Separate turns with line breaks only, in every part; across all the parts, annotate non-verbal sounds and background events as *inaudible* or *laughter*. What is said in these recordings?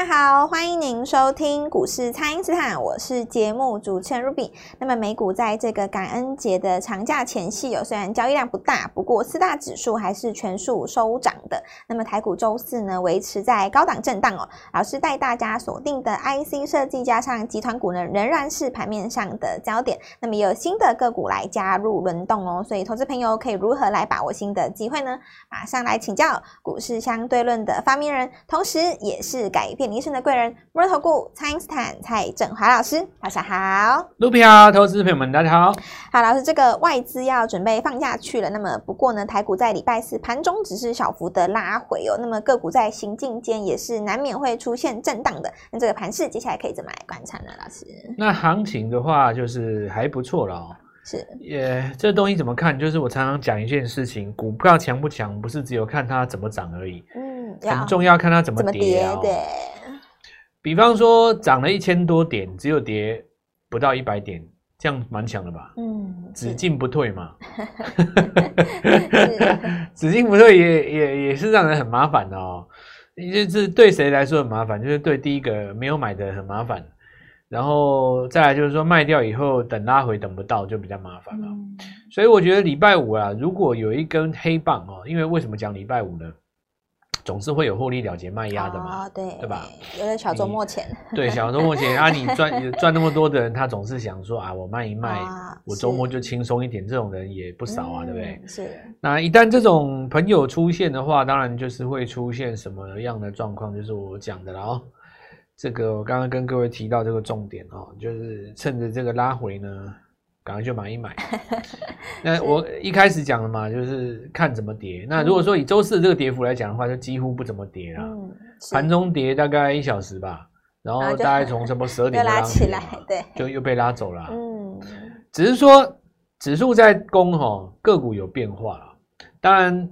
大家好，欢迎您收听股市蔡因斯坦，我是节目主持人 Ruby。那么美股在这个感恩节的长假前夕，有虽然交易量不大，不过四大指数还是全数收涨的。那么台股周四呢，维持在高档震荡哦。老师带大家锁定的 IC 设计加上集团股呢，仍然是盘面上的焦点。那么有新的个股来加入轮动哦，所以投资朋友可以如何来把握新的机会呢？马上来请教股市相对论的发明人，同时也是改。变人生的贵人，摩尔投顾蔡英斯坦蔡振华老师，大家好。
卢比好，投资朋友们，大家好。
好，老师，这个外资要准备放假去了。那么，不过呢，台股在礼拜四盘中只是小幅的拉回哦。那么个股在行进间也是难免会出现震荡的。那这个盘势接下来可以怎么来观察呢？老师？
那行情的话，就是还不错了哦。
是，
也这东西怎么看？就是我常常讲一件事情，股票强不强，不是只有看它怎么涨而已。嗯。很重要，看它怎么跌啊、喔。对，比方说涨了一千多点，只有跌不到一百点，这样蛮强的吧？嗯，只进不退嘛。*laughs* 只进不退也也也是让人很麻烦的哦、喔。就是对谁来说很麻烦？就是对第一个没有买的很麻烦，然后再来就是说卖掉以后等拉回等不到就比较麻烦了。嗯、所以我觉得礼拜五啊，如果有一根黑棒哦、喔，因为为什么讲礼拜五呢？总是会有获利了结卖压的嘛，
哦、对
对吧？
有点小周末前，*laughs*
对小周末前啊，你赚赚那么多的人，他总是想说啊，我卖一卖，啊、我周末就轻松一点。这种人也不少啊，嗯、对不对？是。那一旦这种朋友出现的话，当然就是会出现什么样的状况？就是我讲的了哦。这个我刚刚跟各位提到这个重点哦，就是趁着这个拉回呢。赶快去买一买。*laughs* 那我一开始讲了嘛，就是看怎么跌。那如果说以周四这个跌幅来讲的话，就几乎不怎么跌了。盘中跌大概一小时吧，然后大概从什么十二点拉起来，对，就又被拉走了。嗯，只是说指数在攻哈，个股有变化了。当然，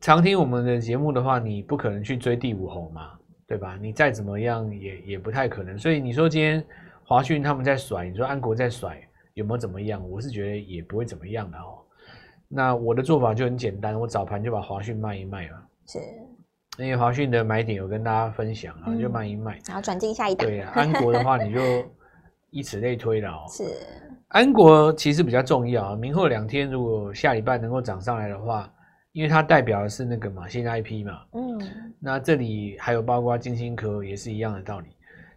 常听我们的节目的话，你不可能去追第五红嘛，对吧？你再怎么样也也不太可能。所以你说今天华讯他们在甩，你说安国在甩。有没有怎么样？我是觉得也不会怎么样的哦。那我的做法就很简单，我早盘就把华讯卖一卖嘛。是，因为华讯的买点有跟大家分享，然后就卖一卖，
然后转进下一档。
对啊，安国的话你就以此类推了哦。是，安国其实比较重要啊。明后两天如果下礼拜能够涨上来的话，因为它代表的是那个嘛新 IP 嘛。嗯。那这里还有包括金星科也是一样的道理。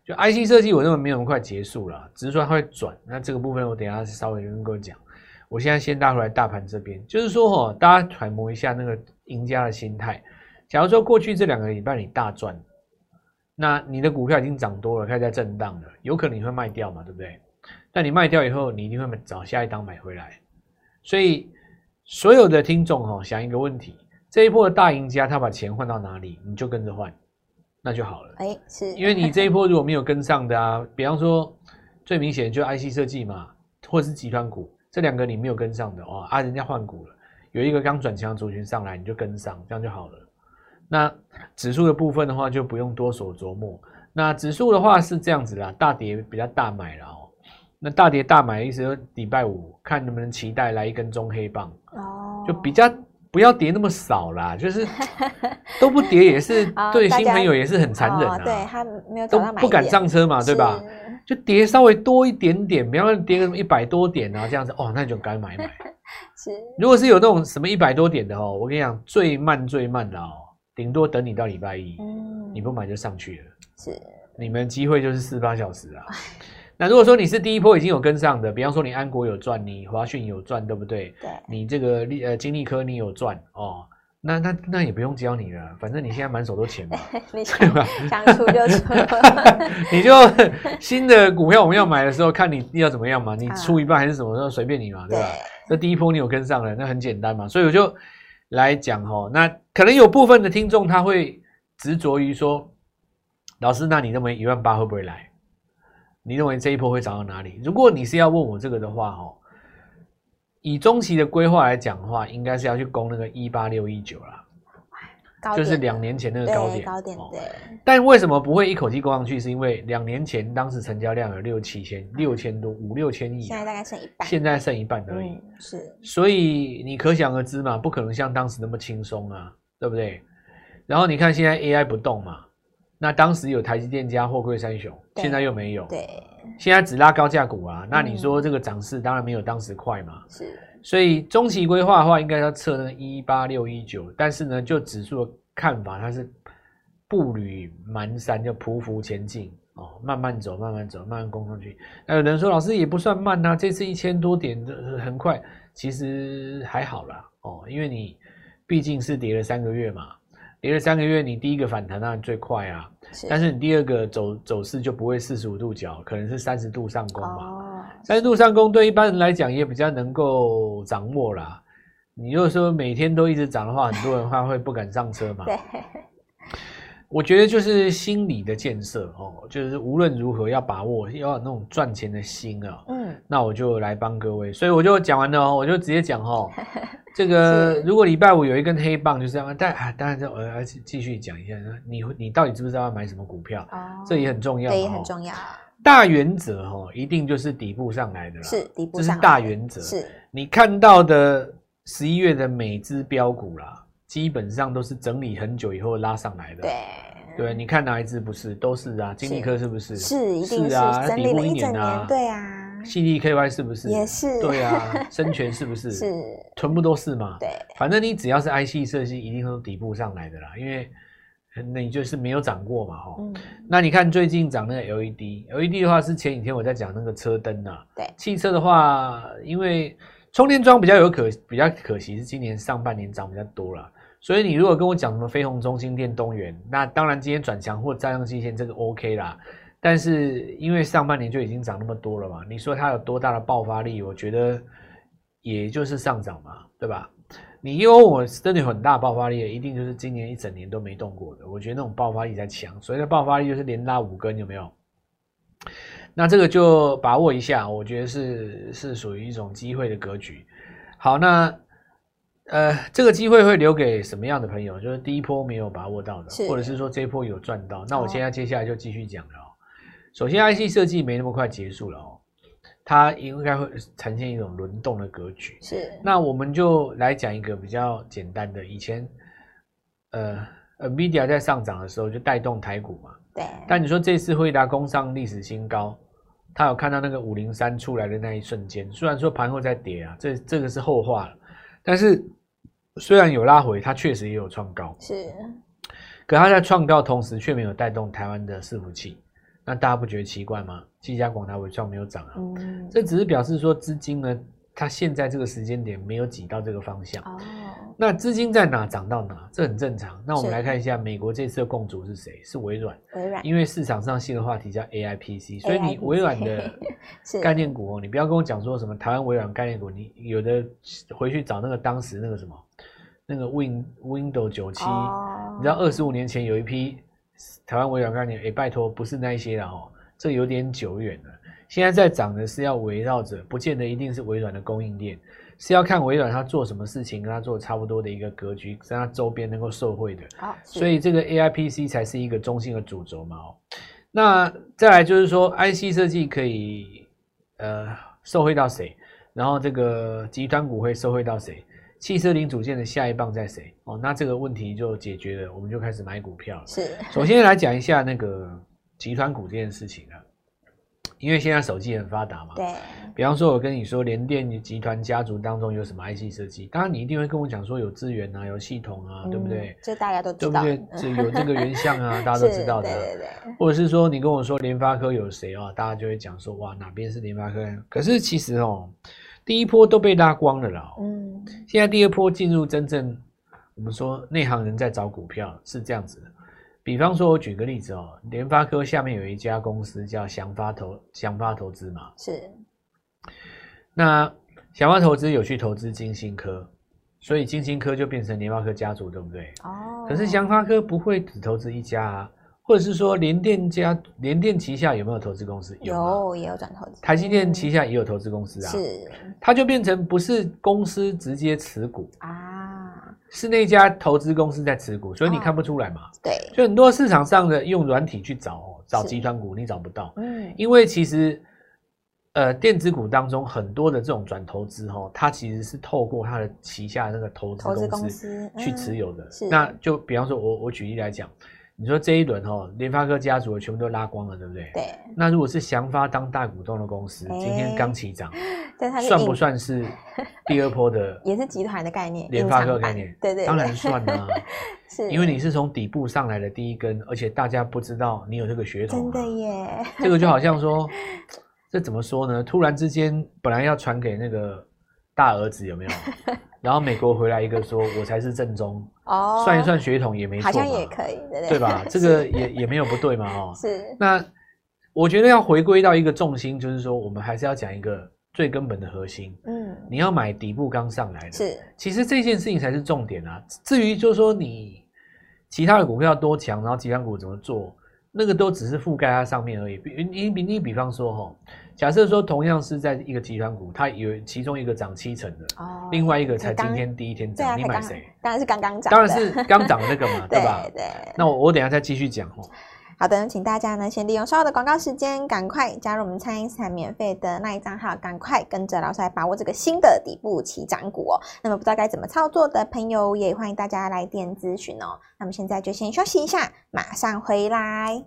就 IC 设计，我认为没有那么快结束了，只是说它会转。那这个部分我等下稍微跟各位讲。我现在先带回来大盘这边，就是说哈，大家揣摩一下那个赢家的心态。假如说过去这两个礼拜你大赚，那你的股票已经涨多了，开始在震荡了，有可能你会卖掉嘛，对不对？但你卖掉以后，你一定会找下一档买回来。所以所有的听众哈，想一个问题：这一波的大赢家他把钱换到哪里，你就跟着换。那就好了，哎，是因为你这一波如果没有跟上的啊，比方说最明显就 IC 设计嘛，或者是集团股，这两个你没有跟上的哦，啊，人家换股了，有一个刚转强族群上来，你就跟上，这样就好了。那指数的部分的话，就不用多所琢磨。那指数的话是这样子啦，大跌比较大买了哦。那大跌大买的意思，礼拜五看能不能期待来一根中黑棒哦，就比较。不要跌那么少啦，*laughs* 就是都不跌也是对新朋友也是很残忍啊。
对他没有
都不敢上车嘛，对吧？就跌稍微多一点点，比方说跌个一百多点啊，这样子哦，那就该买买。*laughs* 是，如果是有那种什么一百多点的哦，我跟你讲，最慢最慢的哦，顶多等你到礼拜一，嗯，你不买就上去了。是，你们机会就是四十八小时啊。*laughs* 那如果说你是第一波已经有跟上的，比方说你安国有赚，你华讯有赚，对不对？对。你这个利呃金利科你有赚哦，那那那也不用教你了，反正你现在满手都钱嘛，*laughs* 对吧？
想出就出，*laughs*
你就 *laughs* 新的股票我们要买的时候，看你要怎么样嘛，你出一半还是什么时候随便你嘛，对吧？那第一波你有跟上了，那很简单嘛，所以我就来讲哦，那可能有部分的听众他会执着于说，老师，那你认为一万八会不会来？你认为这一波会涨到哪里？如果你是要问我这个的话，哦，以中期的规划来讲的话，应该是要去攻那个一八六一九啦，就是两年前那个高点。高点对。但为什么不会一口气攻上去？是因为两年前当时成交量有六七千、六千多、五六千亿，
现在大概剩一半，
现在剩一半而已。是。所以你可想而知嘛，不可能像当时那么轻松啊，对不对？然后你看现在 AI 不动嘛。那当时有台积电加货柜三雄，现在又没有。
对，
现在只拉高价股啊。那你说这个涨势当然没有当时快嘛。
是。
所以中期规划的话，应该要测那个一八六一九，但是呢，就指数的看法，它是步履蹒跚，就匍匐前进哦，慢慢走，慢慢走，慢慢攻上去。那有人说，老师也不算慢呐、啊，这次一千多点很快，其实还好啦哦，因为你毕竟是跌了三个月嘛。三个月，你第一个反弹当然最快啊，是，但是你第二个走走势就不会四十五度角，可能是三十度上攻嘛。三十、哦、度上攻对一般人来讲也比较能够掌握啦。你如果说每天都一直涨的话，很多人的话会不敢上车嘛。*laughs* 对。我觉得就是心理的建设哦，就是无论如何要把握，要有那种赚钱的心啊。嗯。那我就来帮各位，所以我就讲完了哦，我就直接讲哦。*laughs* 这个如果礼拜五有一根黑棒，就这样。但啊，当然我要继续讲一下，你你到底知不知道要买什么股票？哦，这也很重要，
这也很重要。
大原则哦，一定就是底部上来的啦。
是底部上来的，这
是大原则。是你看到的十一月的每支标股啦。*laughs* 基本上都是整理很久以后拉上来的，
对
对，你看哪一只不是？都是啊，金立科是不是？
是，一定是
啊，
整理了一整年，对啊。
CDKY 是不是？
也是，
对啊。*laughs* 生全是不是？
是，
全部都是嘛。
对，
反正你只要是 IC 设计，一定都是底部上来的啦，因为那你就是没有涨过嘛，哈。嗯。那你看最近涨那个 LED，LED 的话是前几天我在讲那个车灯啊，
对，
汽车的话，因为充电桩比较有可比较可惜是今年上半年涨比较多了。所以你如果跟我讲什么飞鸿、中心电、东元，那当然今天转强或站上季线这个 OK 啦。但是因为上半年就已经涨那么多了嘛，你说它有多大的爆发力？我觉得也就是上涨嘛，对吧？你因为我真的有很大爆发力，一定就是今年一整年都没动过的。我觉得那种爆发力才强，所以的爆发力就是连拉五根，有没有？那这个就把握一下，我觉得是是属于一种机会的格局。好，那。呃，这个机会会留给什么样的朋友？就是第一波没有把握到的，或者是说这一波有赚到。那我现在接下来就继续讲了哦。首先，IC 设计没那么快结束了哦，它应该会呈现一种轮动的格局。是。那我们就来讲一个比较简单的。以前，呃，NVIDIA 在上涨的时候就带动台股嘛。对。但你说这次辉达攻上历史新高，他有看到那个五零三出来的那一瞬间，虽然说盘后在跌啊，这这个是后话了，但是。虽然有拉回，它确实也有创高，是，可它在创高同时却没有带动台湾的伺服器，那大家不觉得奇怪吗？技嘉、广达、伟创没有涨啊，嗯，这只是表示说资金呢，它现在这个时间点没有挤到这个方向，哦，那资金在哪涨到哪，这很正常。那我们来看一下美国这次的共主是谁？是微软，微软，因为市场上新的话题叫 A I P C，所以你微软的 *laughs* 概念股哦，你不要跟我讲说什么台湾微软概念股，你有的回去找那个当时那个什么。那个 Win Windows 九七，你知道二十五年前有一批台湾微软概念，哎，拜托，不是那一些了哦，这有点久远了。现在在涨的是要围绕着，不见得一定是微软的供应链，是要看微软它做什么事情，跟它做差不多的一个格局，在它周边能够受惠的。好，所以这个 AIPC 才是一个中心的主轴嘛哦。那再来就是说，IC 设计可以呃受惠到谁？然后这个集团股会受惠到谁？汽车零组件的下一棒在谁？哦，那这个问题就解决了，我们就开始买股票了。是，首先来讲一下那个集团股这件事情啊，因为现在手机很发达嘛。对。比方说，我跟你说，联电集团家族当中有什么 IC 设计？当然，你一定会跟我讲说有资源啊，有系统啊，嗯、对不对？
这大家都知道。对不对？这有这个原像啊，*laughs* 大家都知道的。对对对。
或者是说，你跟我说联发科有谁啊？大家就会讲说，哇，哪边是联发科？可是其实哦。第一波都被拉光了啦，嗯，现在第二波进入真正，我们说内行人在找股票是这样子的。比方说，我举个例子哦，联发科下面有一家公司叫祥发投祥发投资嘛，是。那祥发投资有去投资晶心科，所以晶心科就变成联发科家族，对不对？哦。可是祥发科不会只投资一家啊。或者是说联电家联电旗下有没有投资公司？
有，有也有转投资。
台积电旗下也有投资公司啊。是，它就变成不是公司直接持股啊，是那家投资公司在持股，所以你看不出来嘛。哦、对，所以很多市场上的用软体去找找集团股，你找不到。嗯，因为其实呃电子股当中很多的这种转投资哈，它其实是透过它的旗下的那个投资公司去持有的。那就比方说我我举例来讲。你说这一轮哦，联发科家族的全部都拉光了，对不对？
对。
那如果是祥发当大股东的公司，欸、今天刚起涨，*laughs* 算不算是 *laughs* 第二波的？
也是集团的概念，
联发科概念，
对，对对，
当然算啊。*laughs*
是，
因为你是从底部上来的第一根，而且大家不知道你有这个血统，
真的耶。
这个就好像说，这怎么说呢？突然之间，本来要传给那个大儿子，有没有？然后美国回来一个说，我才是正宗哦，算一算血统也没错，
好像也可以，对对，
对吧？*laughs* 这个也也没有不对嘛，哦，*laughs*
是。
那我觉得要回归到一个重心，就是说，我们还是要讲一个最根本的核心。嗯，你要买底部刚上来的，
是。其
实这件事情才是重点啊。至于就是说你其他的股票多强，然后其他股怎么做，那个都只是覆盖它上面而已。比你比你比方说哈。假设说同样是在一个集团股，它有其中一个涨七成的，哦，另外一个才今天第一天涨，你买谁？
当然是刚刚涨，
当然是刚涨的那个嘛，*laughs* 对吧？对。那我我等一下再继续讲哦。
好的，请大家呢先利用稍后的广告时间，赶快加入我们蔡因斯坦免费的那一账号，赶快跟着老师来把握这个新的底部起涨股哦。那么不知道该怎么操作的朋友，也欢迎大家来电咨询哦。那么现在就先休息一下，马上回来。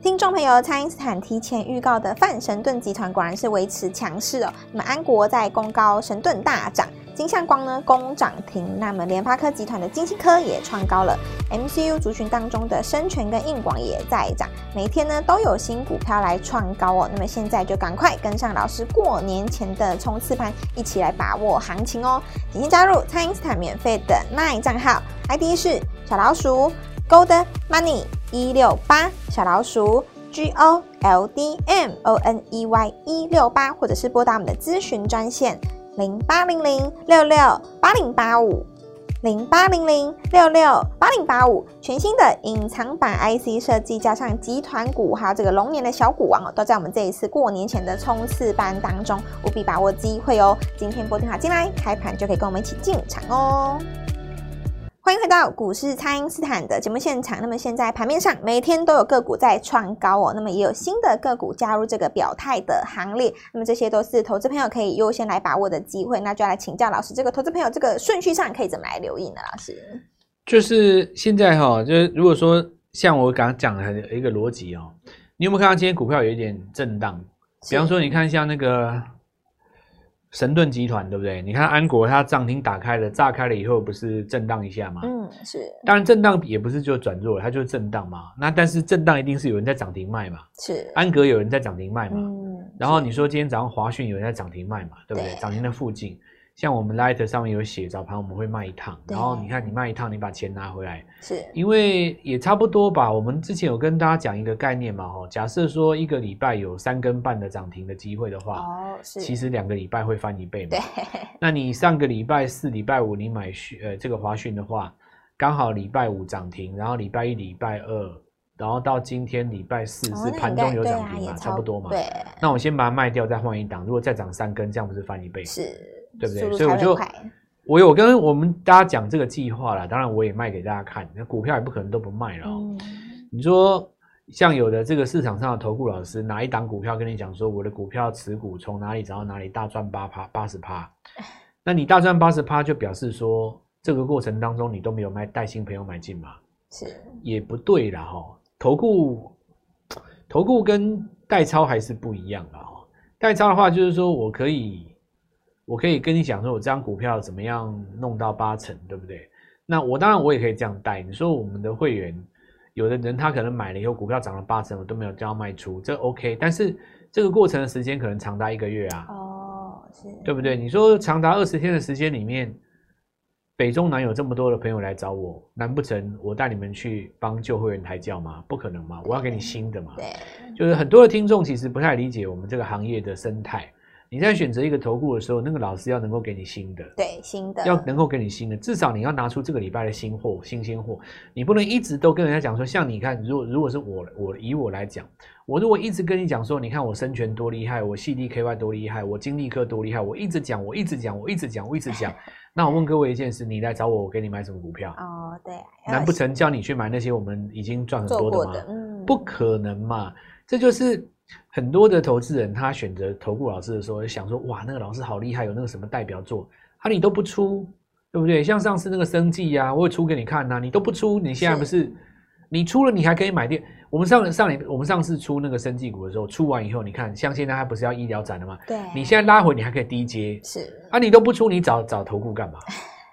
听众朋友，蔡因斯坦提前预告的泛神盾集团果然是维持强势哦。那么安国在攻高，神盾大涨，金相光呢攻涨停。那么联发科集团的金星科也创高了。MCU 族群当中的深全跟硬广也在涨，每天呢都有新股票来创高哦。那么现在就赶快跟上老师过年前的冲刺盘，一起来把握行情哦。请先加入蔡因斯坦免费的 LINE 账号，ID 是小老鼠 Gold Money。一六八小老鼠 G O L D M O N E Y 一六八，或者是拨打我们的咨询专线零八零零六六八零八五零八零零六六八零八五，全新的隐藏版 IC 设计加上集团股，还有这个龙年的小股王哦，都在我们这一次过年前的冲刺班当中，务必把握机会哦！今天拨电话进来，开盘就可以跟我们一起进场哦。欢迎回到股市，蔡因斯坦的节目现场。那么现在盘面上每天都有个股在创高哦，那么也有新的个股加入这个表态的行列。那么这些都是投资朋友可以优先来把握的机会。那就要来请教老师，这个投资朋友这个顺序上可以怎么来留意呢？老师，
就是现在哈，就是如果说像我刚刚讲的一个逻辑哦，你有没有看到今天股票有一点震荡？比方说，你看像那个。神盾集团对不对？你看安国，它涨停打开了，炸开了以后，不是震荡一下吗？
嗯，是。
当然，震荡也不是就转弱，它就是震荡嘛。那但是震荡一定是有人在涨停卖嘛？
是。
安格有人在涨停卖嘛？嗯。然后你说今天早上华讯有人在涨停卖嘛？对不对？涨停的附近。像我们 Light 上面有写早盘我们会卖一趟，然后你看你卖一趟，你把钱拿回来，
是
因为也差不多吧。我们之前有跟大家讲一个概念嘛，哦，假设说一个礼拜有三根半的涨停的机会的话，哦，是，其实两个礼拜会翻一倍嘛。对，那你上个礼拜四、礼拜五你买呃这个华讯的话，刚好礼拜五涨停，然后礼拜一、礼拜二，然后到今天礼拜四是盘中有涨停嘛，差不多嘛。对，那我先把它卖掉，再换一档，如果再涨三根，这样不是翻一倍？是。对不对？所以我就我有跟我们大家讲这个计划了，当然我也卖给大家看。那股票也不可能都不卖了。嗯。你说像有的这个市场上的投顾老师，哪一档股票跟你讲说我的股票持股从哪里涨到哪里大赚八趴八十趴？那你大赚八十趴就表示说这个过程当中你都没有卖带新朋友买进嘛？是也不对了哈。投顾投顾跟代操还是不一样的哈。代操的话就是说我可以。我可以跟你讲说，我这张股票怎么样弄到八成，对不对？那我当然我也可以这样带。你说我们的会员，有的人他可能买了以后股票涨了八成，我都没有叫他卖出，这 OK。但是这个过程的时间可能长达一个月啊，哦，是，对不对？你说长达二十天的时间里面，北中南有这么多的朋友来找我，难不成我带你们去帮旧会员抬轿吗？不可能嘛，我要给你新的嘛。对，就是很多的听众其实不太理解我们这个行业的生态。你在选择一个投顾的时候，那个老师要能够给你新的，
对，新的
要能够给你新的，至少你要拿出这个礼拜的新货、新鲜货。你不能一直都跟人家讲说，像你看，如果如果是我，我以我来讲，我如果一直跟你讲说，你看我生全多厉害，我 CDKY 多厉害，我晶力科多厉害，我一直讲，我一直讲，我一直讲，我一直讲。*laughs* 那我问各位一件事，你来找我，我给你买什么股票？
哦，对，
难不成叫你去买那些我们已经赚很多的吗？的嗯，不可能嘛，这就是。很多的投资人，他选择投顾老师的时候，就想说：哇，那个老师好厉害，有那个什么代表作，啊，你都不出，对不对？像上次那个生技呀，我会出给你看呐，你都不出，你现在不是你出了，你还可以买电。我们上上年，我们上次出那个生技股的时候，出完以后，你看，像现在它不是要医疗展了吗？
对。
你现在拉回，你还可以低接。
是。
啊，你都不出，你找找投顾干嘛？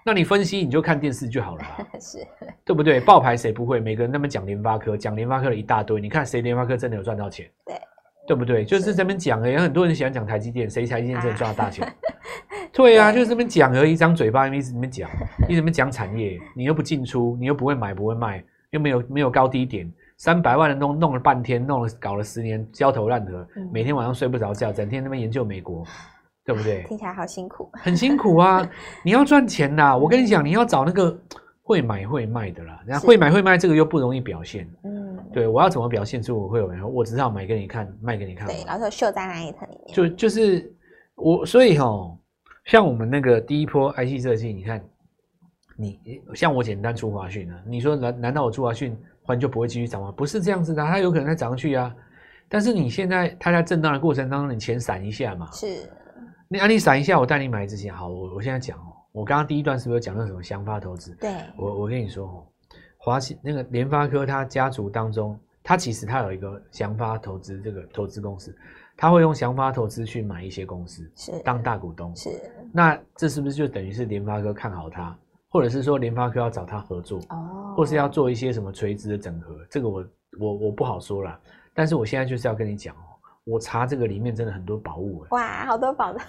那你分析，你就看电视就好了。*laughs*
是。对
不对？爆牌谁不会？每个人那么讲联发科，讲联发科的一大堆。你看谁联发科真的有赚到钱？
对。
对不对？就是这边讲而已。很多人喜欢讲台积电，谁台积电真的赚大钱？*laughs* 对啊，就是这边讲而已，一张嘴巴一直这边讲，一直这边讲产业，你又不进出，你又不会买，不会卖，又没有没有高低点，三百万的弄弄了半天，弄了搞了十年，焦头烂额，每天晚上睡不着觉，整天那边研究美国，对不对？
听起来好辛苦，*laughs*
很辛苦啊！你要赚钱呐，我跟你讲，你要找那个会买会卖的啦，然后会买会卖这个又不容易表现，嗯，对，我要怎么表现出我会有人？我只是要买给你看，卖给你看，
对，然后秀在那一层里面，
就就是我，所以齁。像我们那个第一波 IC 设计，你看，你像我简单出华讯啊，你说难难道我出华讯，环就不会继续涨吗？不是这样子的，它有可能再涨上去啊。但是你现在它在震荡的过程当中，你钱闪一下嘛。
是。
你啊，你闪一下，我带你买之前，好，我我现在讲哦，我刚刚第一段是不是有讲到什么想法投资？
对。
我我跟你说哦，华信那个联发科，他家族当中，他其实他有一个祥发投资这个投资公司。他会用祥发投资去买一些公司，是当大股东，是。那这是不是就等于是联发科看好他，或者是说联发科要找他合作，哦，或是要做一些什么垂直的整合？这个我我我不好说了。但是我现在就是要跟你讲哦，我查这个里面真的很多宝物哎，
哇，好多宝 *laughs* 的，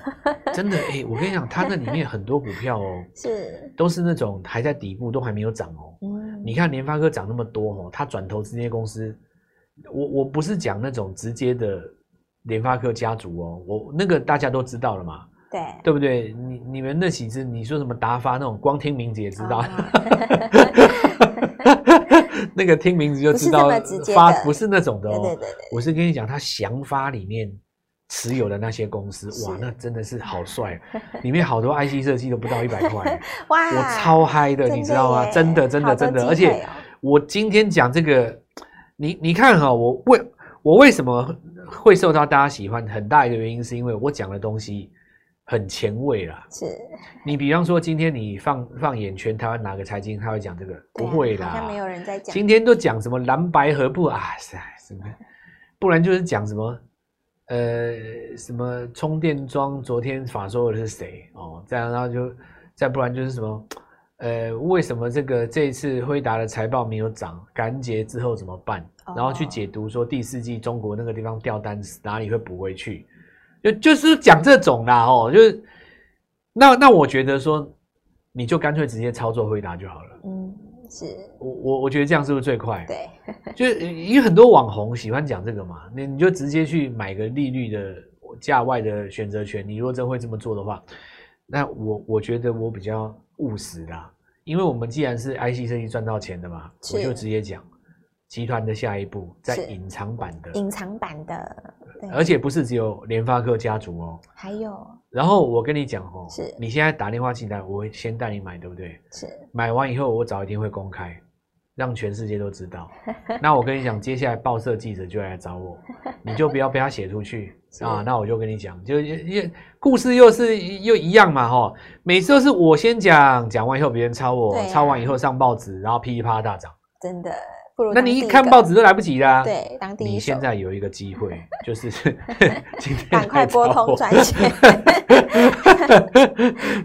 真的哎，我跟你讲，它那里面很多股票哦，是，都是那种还在底部，都还没有涨哦。嗯，你看联发科涨那么多哦，他转投资这些公司，我我不是讲那种直接的。联发科家族哦，我那个大家都知道了嘛，
对
对不对？你你们那几只，你说什么达发那种，光听名字也知道，*laughs* 那个听名字就知道发不是那种的哦。我是跟你讲，他祥发里面持有的那些公司，哇，那真的是好 *laughs* 帅，里面好多 IC 设计都不到一百块，*laughs* 哇，我超嗨的，你知道吗？真的真的真的，而且我今天讲这个，你你看哈，我为我为什么？会受到大家喜欢，很大一个原因是因为我讲的东西很前卫啦。是，你比方说今天你放放眼全台湾哪个财经他会讲这个？不会啦，好像没有人在讲。今天都讲什么蓝白合不啊？是啊，什么？*laughs* 不然就是讲什么呃什么充电桩？昨天法说的是谁？哦，这样然后就再不然就是什么？呃，为什么这个这一次辉达的财报没有涨？感恩节之后怎么办？然后去解读说第四季中国那个地方掉单哪里会补回去？就就是讲这种啦哦，就是那那我觉得说你就干脆直接操作辉达就好了。嗯，是我我我觉得这样是不是最快？对，*laughs* 就是因为很多网红喜欢讲这个嘛，你你就直接去买个利率的价外的选择权。你如果真会这么做的话，那我我觉得我比较。务实啦，因为我们既然是 IC 设计赚到钱的嘛，我就直接讲，集团的下一步在隐藏版的，
隐藏版的，
而且不是只有联发科家族哦，
还有，
然后我跟你讲哦，是你现在打电话进来，我会先带你买，对不对？是，买完以后我早一天会公开。让全世界都知道。*laughs* 那我跟你讲，接下来报社记者就来找我，你就不要被他写出去 *laughs* 啊。那我就跟你讲，就又故事又是又一样嘛，哈。每次都是我先讲，讲完以后别人抄我，啊、抄完以后上报纸，然后噼里啪啦大涨。
真的。
那你一看报纸都来不及啦。
对，当地
你现在有一个机会，*laughs* 就是 *laughs* 今天
赶快拨通转线。*laughs*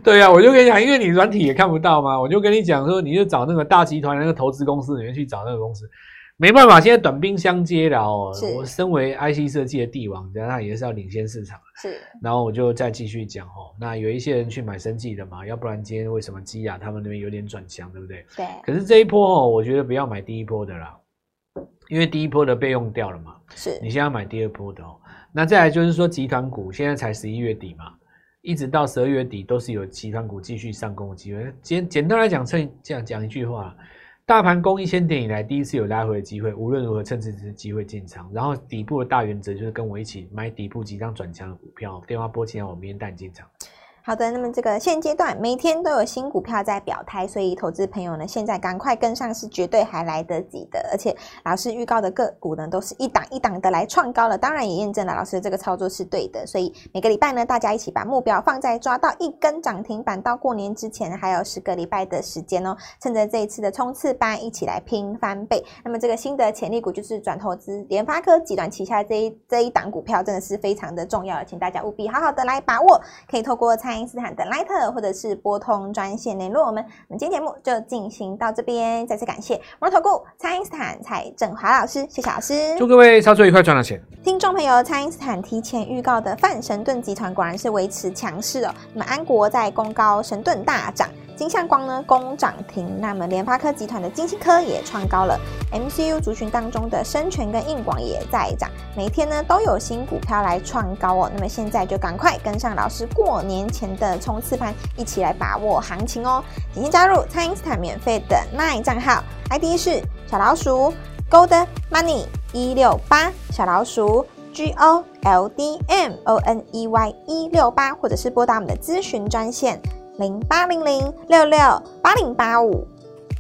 对呀、啊，我就跟你讲，因为你软体也看不到嘛，我就跟你讲说，你就找那个大集团那个投资公司里面去找那个公司。没办法，现在短兵相接了哦。我身为 IC 设计的帝王，那也是要领先市场。是，然后我就再继续讲哦。那有一些人去买生技的嘛，要不然今天为什么基亚他们那边有点转强，对不对？对。可是这一波哦，我觉得不要买第一波的啦，因为第一波的被用掉了嘛。是。你现在买第二波的哦。那再来就是说，集团股现在才十一月底嘛，一直到十二月底都是有集团股继续上攻的机会。简简单来讲，趁这样讲一句话。大盘攻一千点以来，第一次有拉回的机会，无论如何趁这次机会进场。然后底部的大原则就是跟我一起买底部即将转强的股票。电话拨进来，我明天带你进场。
好的，那么这个现阶段每天都有新股票在表态，所以投资朋友呢，现在赶快跟上是绝对还来得及的。而且老师预告的个股呢，都是一档一档的来创高了，当然也验证了老师的这个操作是对的。所以每个礼拜呢，大家一起把目标放在抓到一根涨停板，到过年之前还有十个礼拜的时间哦，趁着这一次的冲刺班，一起来拼翻倍。那么这个新的潜力股就是转投资联发科集团旗下这一这一档股票，真的是非常的重要，请大家务必好好的来把握。可以透过参蔡因斯坦的 Line 或者是拨通专线联络我们。我们今天节目就进行到这边，再次感谢摩尔投顾蔡因斯坦蔡振华老师，谢谢老师，
祝各位操作愉快，赚到钱。
听众朋友，蔡因斯坦提前预告的泛神盾集团果然是维持强势哦。那么安国在攻高，神盾大涨。金相光呢攻涨停，那么联发科集团的金星科也创高了，MCU 族群当中的生全跟硬广也在涨，每天呢都有新股票来创高哦，那么现在就赶快跟上老师过年前的冲刺盘，一起来把握行情哦！请先加入蔡因斯坦免费的 LINE 账号，ID 是小老鼠 Gold Money 一六八，小老鼠 G O L D M O N E Y 一六八，或者是拨打我们的咨询专线。零八零零六六八零八五，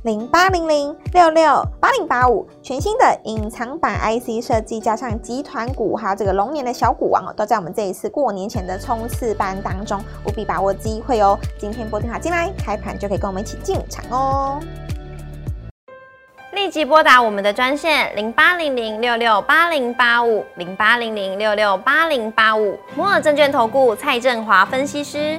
零八零零六六八零八五，全新的隐藏版 IC 设计，加上集团股，还有这个龙年的小股王哦，都在我们这一次过年前的冲刺班当中，务必把握机会哦！今天拨电话进来，开盘就可以跟我们一起进场哦！
立即拨打我们的专线零八零零六六八零八五，零八零零六六八零八五，摩尔证券投顾蔡振华分析师。